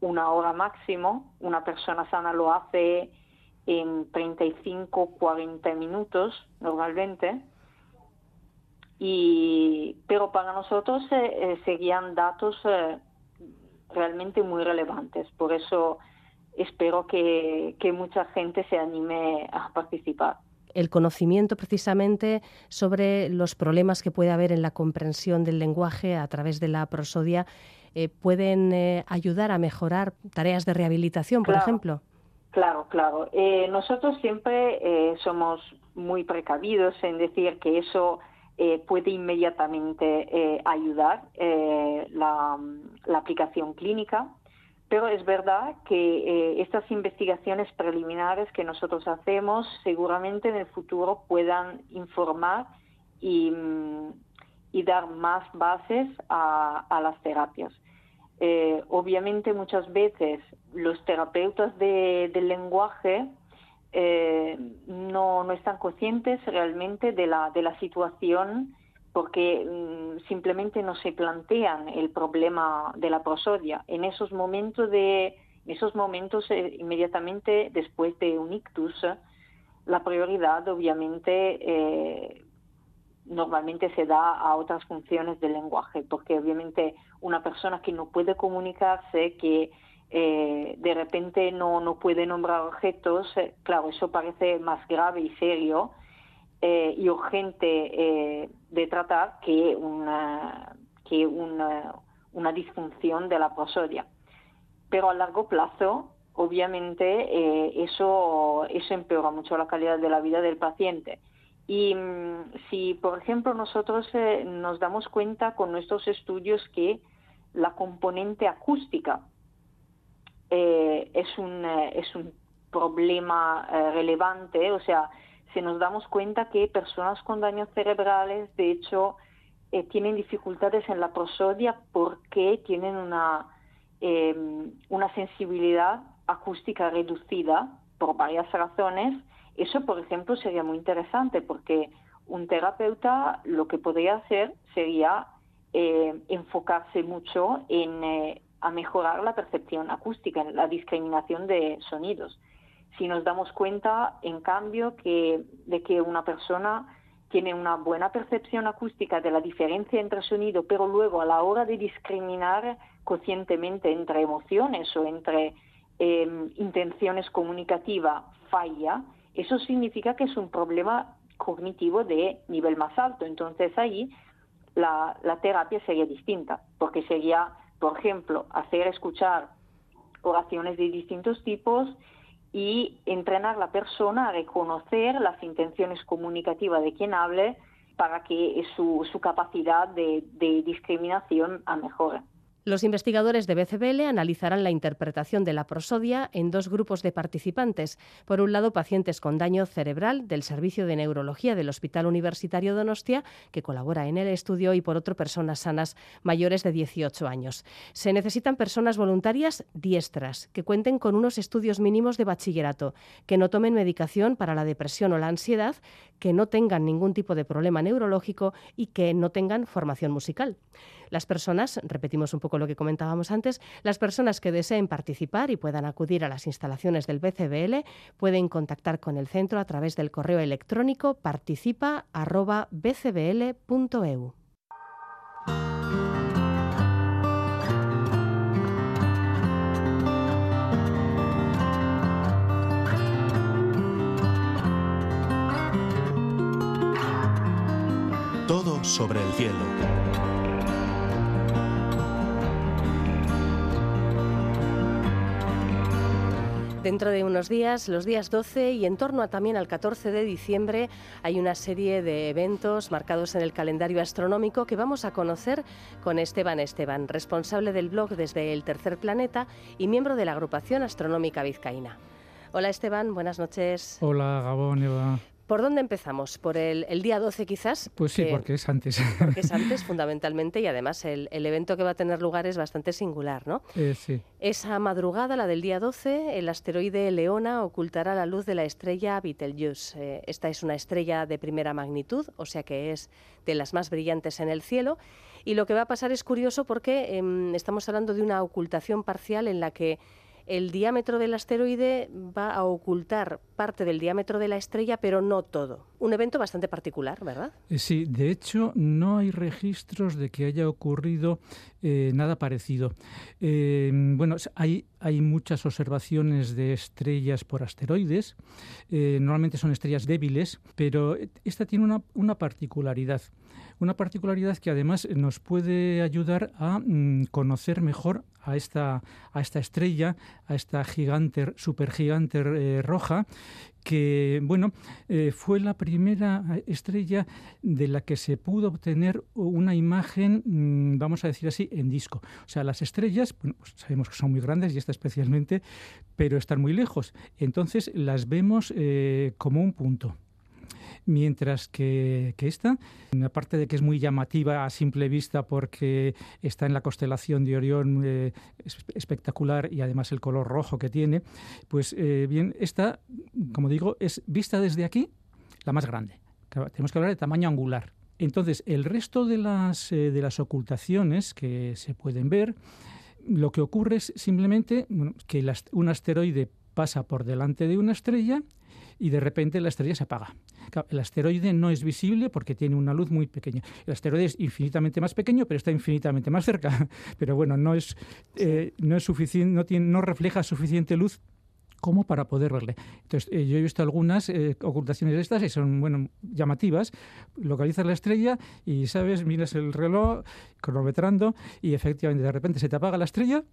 una hora máximo. Una persona sana lo hace en 35, 40 minutos normalmente. Y, pero para nosotros eh, eh, seguían datos eh, realmente muy relevantes. Por eso espero que, que mucha gente se anime a participar el conocimiento precisamente sobre los problemas que puede haber en la comprensión del lenguaje a través de la prosodia eh, pueden eh, ayudar a mejorar tareas de rehabilitación, por ejemplo? Claro, claro. Eh, nosotros siempre somos muy precavidos en decir que eso puede inmediatamente ayudar la, la, aplicación clínica, pero es verdad que estas investigaciones preliminares que nosotros hacemos seguramente en el futuro puedan informar y, y dar más bases a, las terapias. Eh, obviamente muchas veces los terapeutas del lenguaje eh, no, no, están conscientes realmente de la, de la situación porque mm, simplemente no se plantean el problema de la prosodia. En esos momentos, de, esos momentos eh, inmediatamente después de un ictus, la prioridad obviamente normalmente se da a otras funciones del lenguaje, porque obviamente una persona que no puede comunicarse, que eh, de repente no, no puede nombrar objetos, eh, claro, eso parece más grave y serio eh, y urgente de tratar que una, que una, una disfunción de la prosodia. Pero a largo plazo, obviamente, eso, eso empeora mucho la calidad de la vida del paciente. Y mm, si, por ejemplo, nosotros eh, nos damos cuenta con nuestros estudios que la componente acústica eh, es, un, eh, es un problema relevante, o sea, si nos damos cuenta que personas con daños cerebrales, de hecho, tienen dificultades en la prosodia porque tienen una, em, una sensibilidad acústica reducida por varias razones eso, por ejemplo, sería muy interesante porque un terapeuta lo que podría hacer sería eh, enfocarse mucho en eh, a mejorar la percepción acústica, en la discriminación de sonidos. Si nos damos cuenta, en cambio, que, de que una persona tiene una buena percepción acústica de la diferencia entre sonido, pero luego a la hora de discriminar conscientemente entre emociones o entre eh, intenciones comunicativas falla, eso significa que es un problema cognitivo de nivel más alto. Entonces ahí la, terapia sería distinta, porque sería, por ejemplo, hacer escuchar oraciones de distintos tipos y entrenar a la persona a reconocer las intenciones comunicativas de quien hable para que su, su capacidad de, de discriminación mejore. Los investigadores de BCBL analizarán la interpretación de la prosodia en dos grupos de participantes. Por un lado, pacientes con daño cerebral del Servicio de Neurología del Hospital Universitario Donostia, que colabora en el estudio, y por otro, personas sanas mayores de 18 años. Se necesitan personas voluntarias diestras, que cuenten con unos estudios mínimos de bachillerato, que no tomen medicación para la depresión o la ansiedad, que no tengan ningún tipo de problema neurológico y que no tengan formación musical. Las personas, repetimos un poco lo que comentábamos antes, las personas que deseen participar y puedan acudir a las instalaciones del BCBL pueden contactar con el centro a través del correo electrónico participa.bcbl.eu. Todo sobre el cielo. Dentro de unos días, los días 12 y en torno también al 14 de diciembre, hay una serie de eventos marcados en el calendario astronómico que vamos a conocer con Esteban Esteban, responsable del blog desde el Tercer Planeta y miembro de la agrupación astronómica vizcaína. Hola Esteban, buenas noches. Hola Gabón, Eva. ¿Por dónde empezamos? ¿Por el, día 12 quizás? Pues sí, porque es antes. *laughs* Porque es antes *laughs* fundamentalmente y además el, evento que va a tener lugar es bastante singular, ¿no? Eh, sí. Esa madrugada, la del día 12, el asteroide Leona ocultará la luz de la estrella Betelgeuse. Eh, esta es una estrella de primera magnitud, o sea que es de las más brillantes en el cielo. Y lo que va a pasar es curioso porque em, estamos hablando de una ocultación parcial en la que el diámetro del asteroide va a ocultar parte del diámetro de la estrella, pero no todo. Un evento bastante particular, ¿verdad? Eh, sí, de hecho no hay registros de que haya ocurrido eh, nada parecido. Eh, bueno, hay, muchas observaciones de estrellas por asteroides, normalmente son estrellas débiles, pero esta tiene una particularidad una particularidad que además nos puede ayudar a mm, conocer mejor a esta, a esta estrella, a esta gigante, supergigante eh, roja, que bueno, eh, fue la primera estrella de la que se pudo obtener una imagen, mm, vamos a decir así, en disco. O sea, las estrellas, bueno, pues sabemos que son muy grandes y esta especialmente, pero están muy lejos. Entonces las vemos eh, como un punto. Mientras que, que esta, aparte de que es muy llamativa a simple vista porque está en la constelación de Orión eh, espectacular y además el color rojo que tiene, pues eh, bien, esta, como digo, es vista desde aquí la más grande. tenemos que hablar de tamaño angular. Entonces, el resto de las, eh, de las ocultaciones que se pueden ver, lo que ocurre es simplemente que un asteroide pasa por delante de una estrella y de repente la estrella se apaga. El asteroide no es visible porque tiene una luz muy pequeña. El asteroide es infinitamente más pequeño, pero está infinitamente más cerca. *laughs* Pero bueno, no es, eh, no es suficiente, no, tiene, no refleja suficiente luz como para poder verle. Entonces, eh, yo he visto algunas eh, ocultaciones de estas y son, bueno, llamativas. Localizas la estrella y, ¿sabes? Miras el reloj cronometrando y efectivamente de repente se te apaga la estrella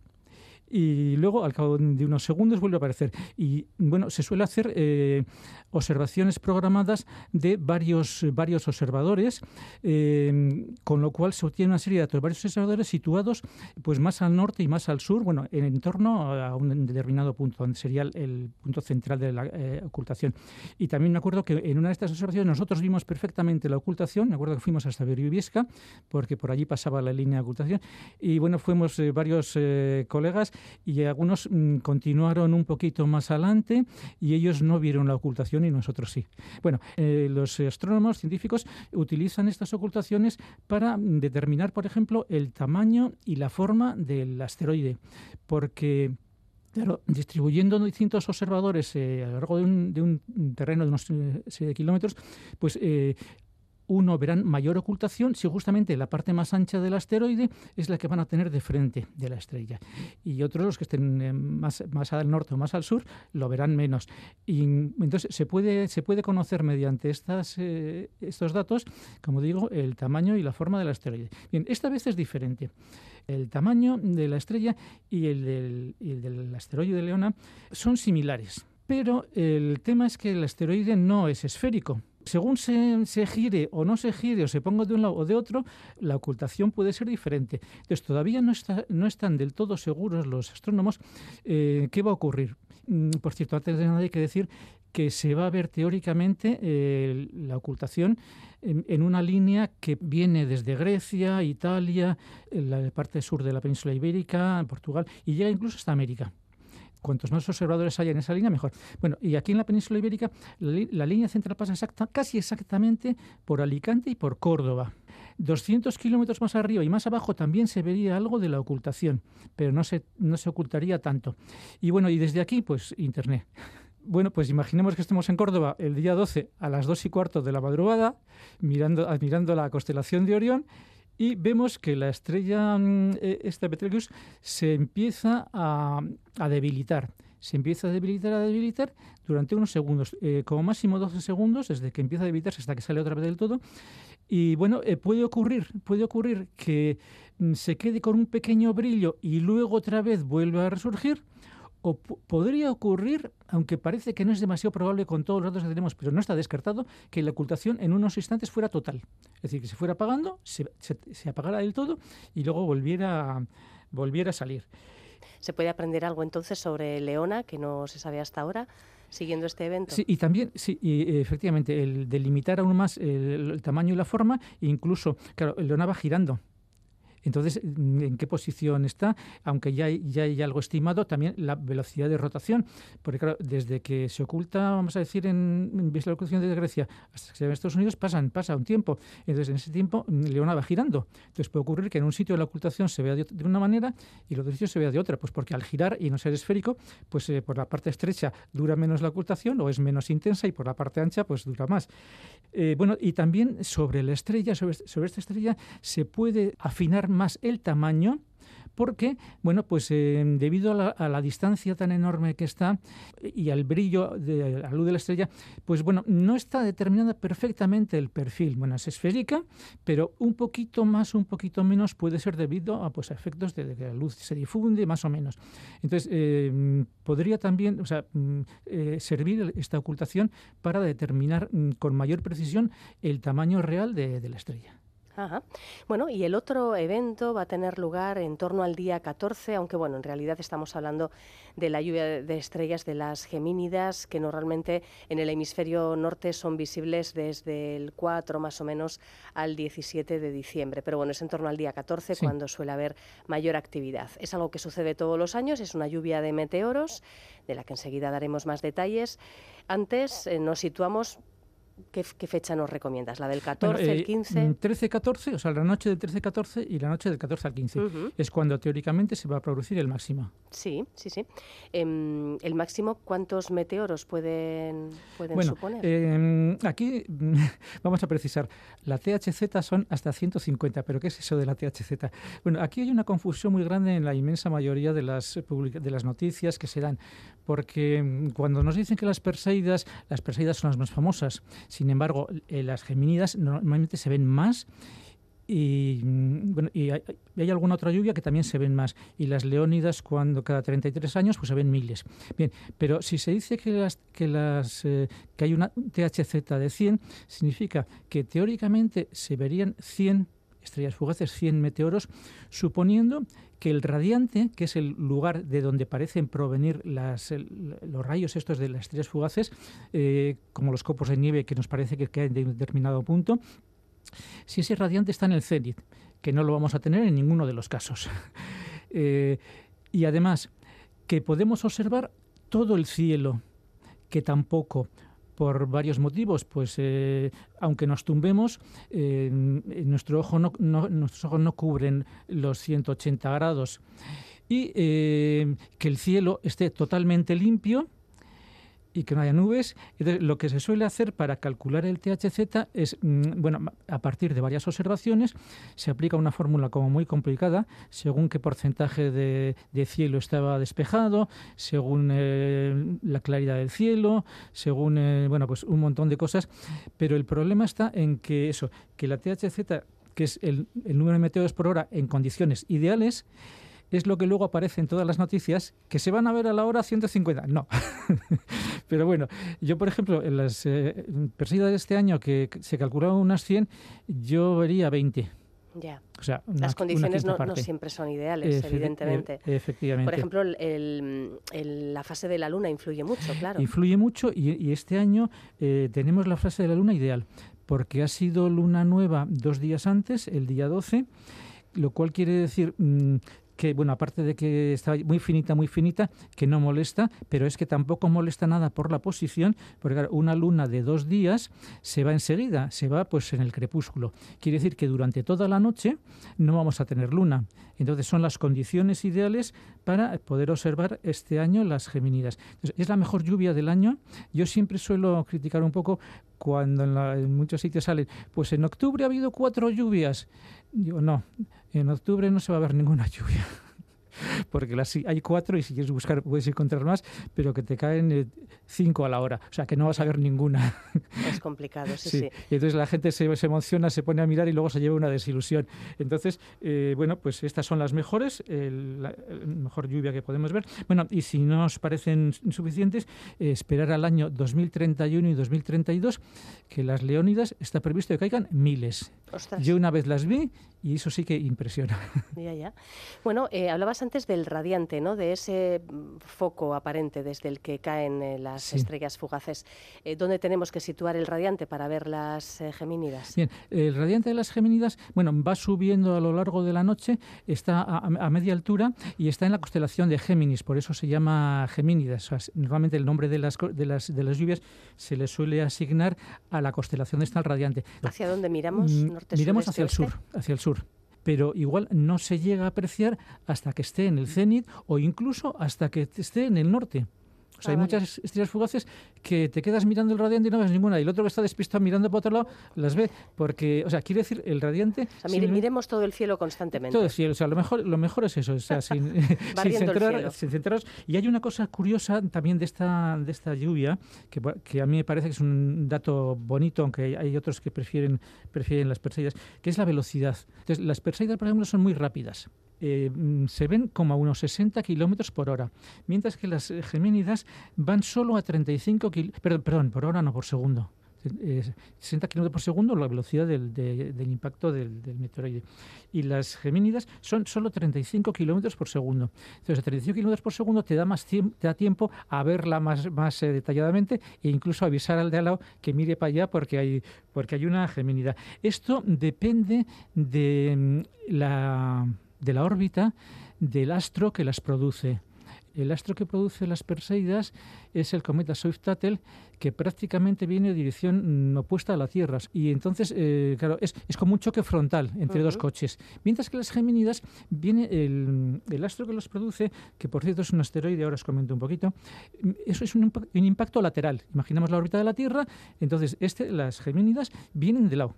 y luego al cabo de unos segundos vuelve a aparecer. Y bueno, se suele hacer eh, observaciones programadas de varios, varios observadores, eh, con lo cual se obtiene una serie de datos, varios observadores situados pues más al norte y más al sur, bueno, en, torno a un determinado punto, donde sería el, punto central de la eh, ocultación. Y también me acuerdo que en una de estas observaciones nosotros vimos perfectamente la ocultación, me acuerdo que fuimos hasta Berbiesca, porque por allí pasaba la línea de ocultación, y bueno, fuimos varios colegas y algunos mm, continuaron un poquito más adelante y ellos no vieron la ocultación y nosotros sí. Bueno, eh, los astrónomos científicos utilizan estas ocultaciones para mm, determinar, por ejemplo, el tamaño y la forma del asteroide, porque distribuyendo distintos observadores eh, a lo largo de un, terreno de unos eh, kilómetros, pues uno verán mayor ocultación si justamente la parte más ancha del asteroide es la que van a tener de frente de la estrella. Y otros, los que estén eh, más, más al norte o más al sur, lo verán menos. Y entonces se puede, se puede conocer mediante estas, eh, estos datos, como digo, el tamaño y la forma del asteroide. Bien, esta vez es diferente. El tamaño de la estrella y el del, y el del asteroide de Leona son similares. Pero el tema es que el asteroide no es esférico, según se, gire o no se gire o se ponga de un lado o de otro, la ocultación puede ser diferente. Entonces, todavía no, no están del todo seguros los astrónomos eh, qué va a ocurrir. Mm, por cierto, antes de nada hay que decir que se va a ver teóricamente eh, la ocultación en, una línea que viene desde Grecia, Italia, la parte sur de la península ibérica, Portugal, y llega incluso hasta América cuantos más observadores haya en esa línea, mejor. Bueno, y aquí en la península ibérica, la, línea central pasa casi exactamente por Alicante y por Córdoba. 200 kilómetros más arriba y más abajo también se vería algo de la ocultación, pero no se, no se ocultaría tanto. Y bueno, y desde aquí, pues Internet. Bueno, pues imaginemos que estemos en Córdoba el día 12 a las 2 y cuarto de la madrugada, mirando, admirando la constelación de Orión, y vemos que la estrella mm, e, esta Betelgeuse se empieza a, debilitar. Se empieza a debilitar, a debilitar durante unos segundos, eh, como máximo 12 segundos, desde que empieza a debilitarse hasta que sale otra vez del todo. Y bueno, eh, puede ocurrir, puede ocurrir que mm, se quede con un pequeño brillo y luego otra vez vuelva a resurgir, o podría ocurrir, aunque parece que no es demasiado probable con todos los datos que tenemos, pero no está descartado, que la ocultación en unos instantes fuera total. Es decir, que se fuera apagando, se, apagara del todo y luego volviera, volviera a salir. ¿Se puede aprender algo entonces sobre Leona que no se sabe hasta ahora? siguiendo este evento. Sí, y también, sí, y efectivamente, el delimitar aún más el, el, tamaño y la forma, incluso, claro, Leona va girando. Entonces, ¿en qué posición está? Aunque ya hay, ya hay algo estimado, también la velocidad de rotación, porque claro, desde que se oculta, vamos a decir, en, en la ocultación de Grecia hasta que se ve en Estados Unidos, pasan, pasa un tiempo. Entonces, en ese tiempo, Leona va girando. Entonces, puede ocurrir que en un sitio la ocultación se vea de, una manera y en otro sitio se vea de otra, pues porque al girar y no ser esférico, pues eh, por la parte estrecha dura menos la ocultación o es menos intensa y por la parte ancha, pues dura más. Eh, bueno, y también sobre la estrella, sobre, sobre esta estrella, se puede afinar más el tamaño porque, bueno, pues eh, debido a la, distancia tan enorme que está y al brillo de la luz de la estrella, pues bueno, no está determinada perfectamente el perfil. Bueno, es esférica, pero un poquito más, un poquito menos puede ser debido a, pues, efectos de, que la luz se difunde, más o menos. Entonces, eh, podría también o sea, mm, eh, servir esta ocultación para determinar mm, con mayor precisión el tamaño real de la estrella. Ajá. Bueno, y el otro evento va a tener lugar en torno al día 14, aunque bueno, en realidad estamos hablando de la lluvia de estrellas de las Gemínidas, que normalmente en el hemisferio norte son visibles desde el 4 más o menos al 17 de diciembre. Pero bueno, es en torno al día 14 cuando suele haber mayor actividad. Es algo que sucede todos los años, es una lluvia de meteoros, de la que enseguida daremos más detalles. Antes eh, nos situamos ¿Qué, fecha nos recomiendas? ¿La del 14, el 15? 13-14, mm, o sea, la noche del 13-14 y la noche del 14 al 15. Es cuando teóricamente se va a producir el máximo. Sí, sí, sí. Em, ¿El máximo cuántos meteoros pueden, pueden bueno, suponer? Em, aquí *laughs* vamos a precisar. La THZ son hasta 150, pero ¿qué es eso de la THZ? Bueno, aquí hay una confusión muy grande en la inmensa mayoría de las, de las noticias que se dan, porque mm, cuando nos dicen que las Perseidas, las Perseidas son las más famosas, sin embargo, eh, las geminidas normalmente se ven más y, mm, bueno, y hay, alguna otra lluvia que también se ven más. Y las leónidas, cuando cada 33 años, pues se ven miles. Bien, pero si se dice que, las, que, las, eh, que hay una THZ de 100, significa que teóricamente se verían 100 estrellas fugaces, 100 meteoros, suponiendo que el radiante, que es el lugar de donde parecen provenir los rayos estos de las estrellas fugaces, eh, como los copos de nieve que nos parece que caen de un determinado punto, si ese radiante está en el cenit, que no lo vamos a tener en ninguno de los casos. *laughs* Eh, y además, que podemos observar todo el cielo, que tampoco por varios motivos, pues eh, aunque nos tumbemos, eh, nuestro ojo no, nuestros ojos no cubren los 180 grados. Y eh, que el cielo esté totalmente limpio y que no haya nubes. Entonces, lo que se suele hacer para calcular el THZ es, mm, bueno, a partir de varias observaciones, se aplica una fórmula como muy complicada, según qué porcentaje de, cielo estaba despejado, según eh, la claridad del cielo, según, eh, bueno, pues un montón de cosas. Pero el problema está en que eso, que la THZ, que es el, el número de meteoros por hora en condiciones ideales, es lo que luego aparece en todas las noticias, que se van a ver a la hora 150. No. *laughs* Pero bueno, yo, por ejemplo, en las eh, de este año, que se calculaban unas 100, yo vería 20. Ya. O sea, las condiciones no, siempre son ideales, evidentemente. E, efectivamente. Por ejemplo, la fase de la luna influye mucho, claro. Influye mucho y, este año eh, tenemos la fase de la luna ideal, porque ha sido luna nueva dos días antes, el día 12, lo cual quiere decir mm, que, bueno, aparte de que está muy finita, muy finita, que no molesta, pero es que tampoco molesta nada por la posición, porque una luna de dos días se va enseguida, se va pues en el crepúsculo. Quiere decir que durante toda la noche no vamos a tener luna. Entonces son las condiciones ideales para poder observar este año las geminidas. es la mejor lluvia del año. Yo siempre suelo criticar un poco cuando en, en muchos sitios salen, pues en octubre ha habido cuatro lluvias. Digo, no, en octubre no se va a ver ninguna *laughs* lluvia porque las, hay cuatro y si quieres buscar puedes encontrar más, pero que te caen eh, cinco a la hora, o sea que no vas a ver ninguna. *laughs* Es complicado, sí, sí. Y entonces la gente se, se, emociona, se pone a mirar y luego se lleva una desilusión. Entonces, eh, bueno, pues estas son las mejores, la, mejor lluvia que podemos ver. Bueno, y si no os parecen suficientes, eh, esperar al año 2031 y 2032, que las leónidas está previsto que caigan miles. Yo una vez las vi y eso sí que impresiona. *laughs* Ya, ya. Bueno, hablabas antes del radiante, ¿no? de ese mm, foco aparente desde el que caen eh, las estrellas fugaces. Eh, ¿Dónde tenemos que situar el radiante para ver las eh, gemínidas? Bien, el radiante de las gemínidas, bueno, va subiendo a lo largo de la noche, está a, media altura y está en la constelación de Géminis, por eso se llama Gemínidas. normalmente el nombre de las, de, las, de las lluvias se le suele asignar a la constelación de esta radiante. ¿Hacia dónde miramos? Mm, ¿Norte, miramos hacia el sur, hacia el sur pero igual no se llega a apreciar hasta que esté en el cenit o incluso hasta que esté en el norte. O sea, hay ah, muchas estrellas fugaces que te quedas mirando el radiante y no ves ninguna. Y el otro que está despistado mirando para otro lado las ve. Porque, o sea, quiere decir, el radiante... O sea, miremos todo el cielo constantemente. Todo el cielo. O sea, lo mejor, lo mejor es eso. O sea, sin, *laughs* centrar, Y hay una cosa curiosa también de esta, de esta lluvia, que, que a mí me parece que es un dato bonito, aunque hay otros que prefieren, prefieren las Perseidas, que es la velocidad. Entonces, las Perseidas, por ejemplo, son muy rápidas. Eh, mm, se ven como a unos 60 kilómetros por hora, mientras que las gemínidas van solo a 35 kilómetros, perdón, por hora no, por segundo. 60 kilómetros por segundo la velocidad del, impacto del, meteoroide. Y las gemínidas son solo 35 kilómetros por segundo. Entonces, a 35 kilómetros por segundo te da, más te da tiempo a verla más, más eh, detalladamente e incluso avisar al de al lado que mire para allá porque hay, porque hay una gemínida. Esto depende de mm, la, de la órbita del astro que las produce. El astro que produce las Perseidas es el cometa Swift-Tuttle, que prácticamente viene en dirección opuesta a la Tierra. Y entonces, eh, claro, es, como un choque frontal entre dos coches. Mientras que las Geminidas viene el, astro que los produce, que por cierto es un asteroide, ahora os comento un poquito, mm, eso es un, impacto lateral. Imaginamos la órbita de la Tierra, entonces este, las Geminidas vienen de lado.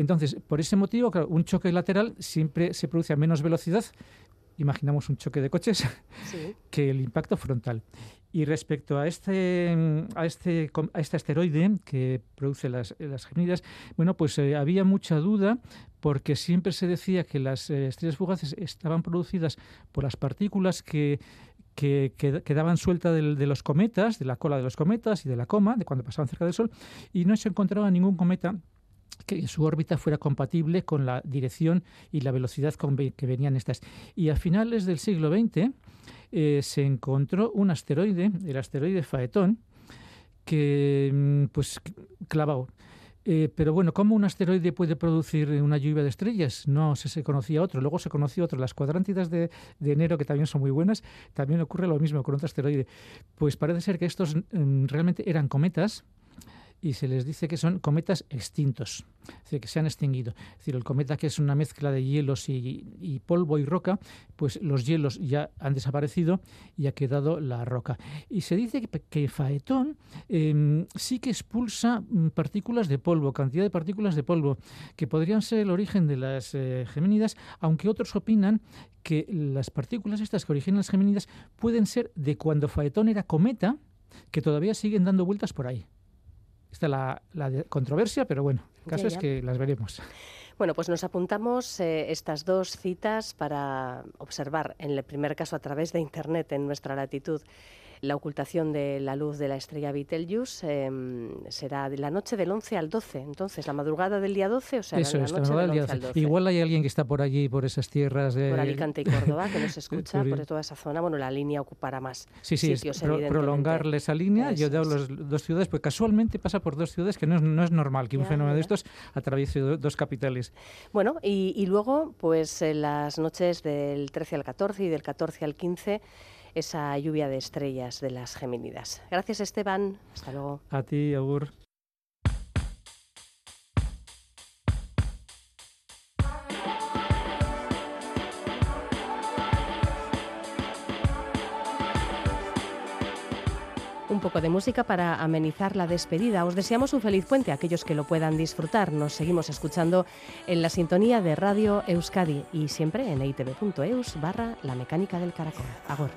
Entonces, por ese motivo, claro, un choque lateral siempre se produce a menos velocidad, imaginamos un choque de coches, *laughs* que el impacto frontal. Y respecto a este, a este, a este asteroide que produce las, las Geminidas, bueno, pues eh, había mucha duda porque siempre se decía que las eh, estrellas fugaces estaban producidas por las partículas que, que, quedaban sueltas de, los cometas, de la cola de los cometas y de la coma, de cuando pasaban cerca del Sol, y no se encontraba ningún cometa que su órbita fuera compatible con la dirección y la velocidad con que venían estas. Y a finales del siglo XX eh, se encontró un asteroide, el asteroide Faetón, que mm, pues clavado. Eh, pero bueno, ¿cómo un asteroide puede producir una lluvia de estrellas? No se, se conocía otro. Luego se conoció otro. Las cuadrántidas de, enero, que también son muy buenas, también ocurre lo mismo con otro asteroide. Pues parece ser que estos mm, realmente eran cometas y se les dice que son cometas extintos, es decir, que se han extinguido. Es decir, el cometa que es una mezcla de hielos y, polvo y roca, pues los hielos ya han desaparecido y ha quedado la roca. Y se dice que, Faetón em, sí que expulsa mm, partículas de polvo, cantidad de partículas de polvo, que podrían ser el origen de las eh, geminidas, aunque otros opinan que las partículas estas que originan las geminidas pueden ser de cuando Faetón era cometa, que todavía siguen dando vueltas por ahí. Está la, la controversia, pero bueno, el caso es que las veremos. Bueno, pues nos apuntamos eh, estas dos citas para observar, en el primer caso a través de Internet en nuestra latitud la ocultación de la luz de la estrella Betelgeuse em, será de la noche del 11 al 12, entonces la madrugada del día 12, o sea, Eso la, noche del 11 al 12. Igual hay alguien que está por allí, por esas tierras de... Por Alicante y Córdoba, que nos *laughs* escucha, por toda esa zona. Bueno, la línea ocupará más sí, sí, sitios, es prolongarle esa línea. Yo he dado las dos ciudades, pues casualmente pasa por dos ciudades, que no es, no es normal que un fenómeno de estos atraviese dos capitales. Bueno, y, y luego, pues en las noches del 13 al 14 y del 14 al 15 esa lluvia de estrellas de las Geminidas. Gracias Esteban, hasta luego. A ti, Agur. un poco de música para amenizar la despedida. Os deseamos un feliz puente a aquellos que lo puedan disfrutar. Nos seguimos escuchando en la sintonía de Radio Euskadi y siempre en itv.eus barra la mecánica del caracol. Agor.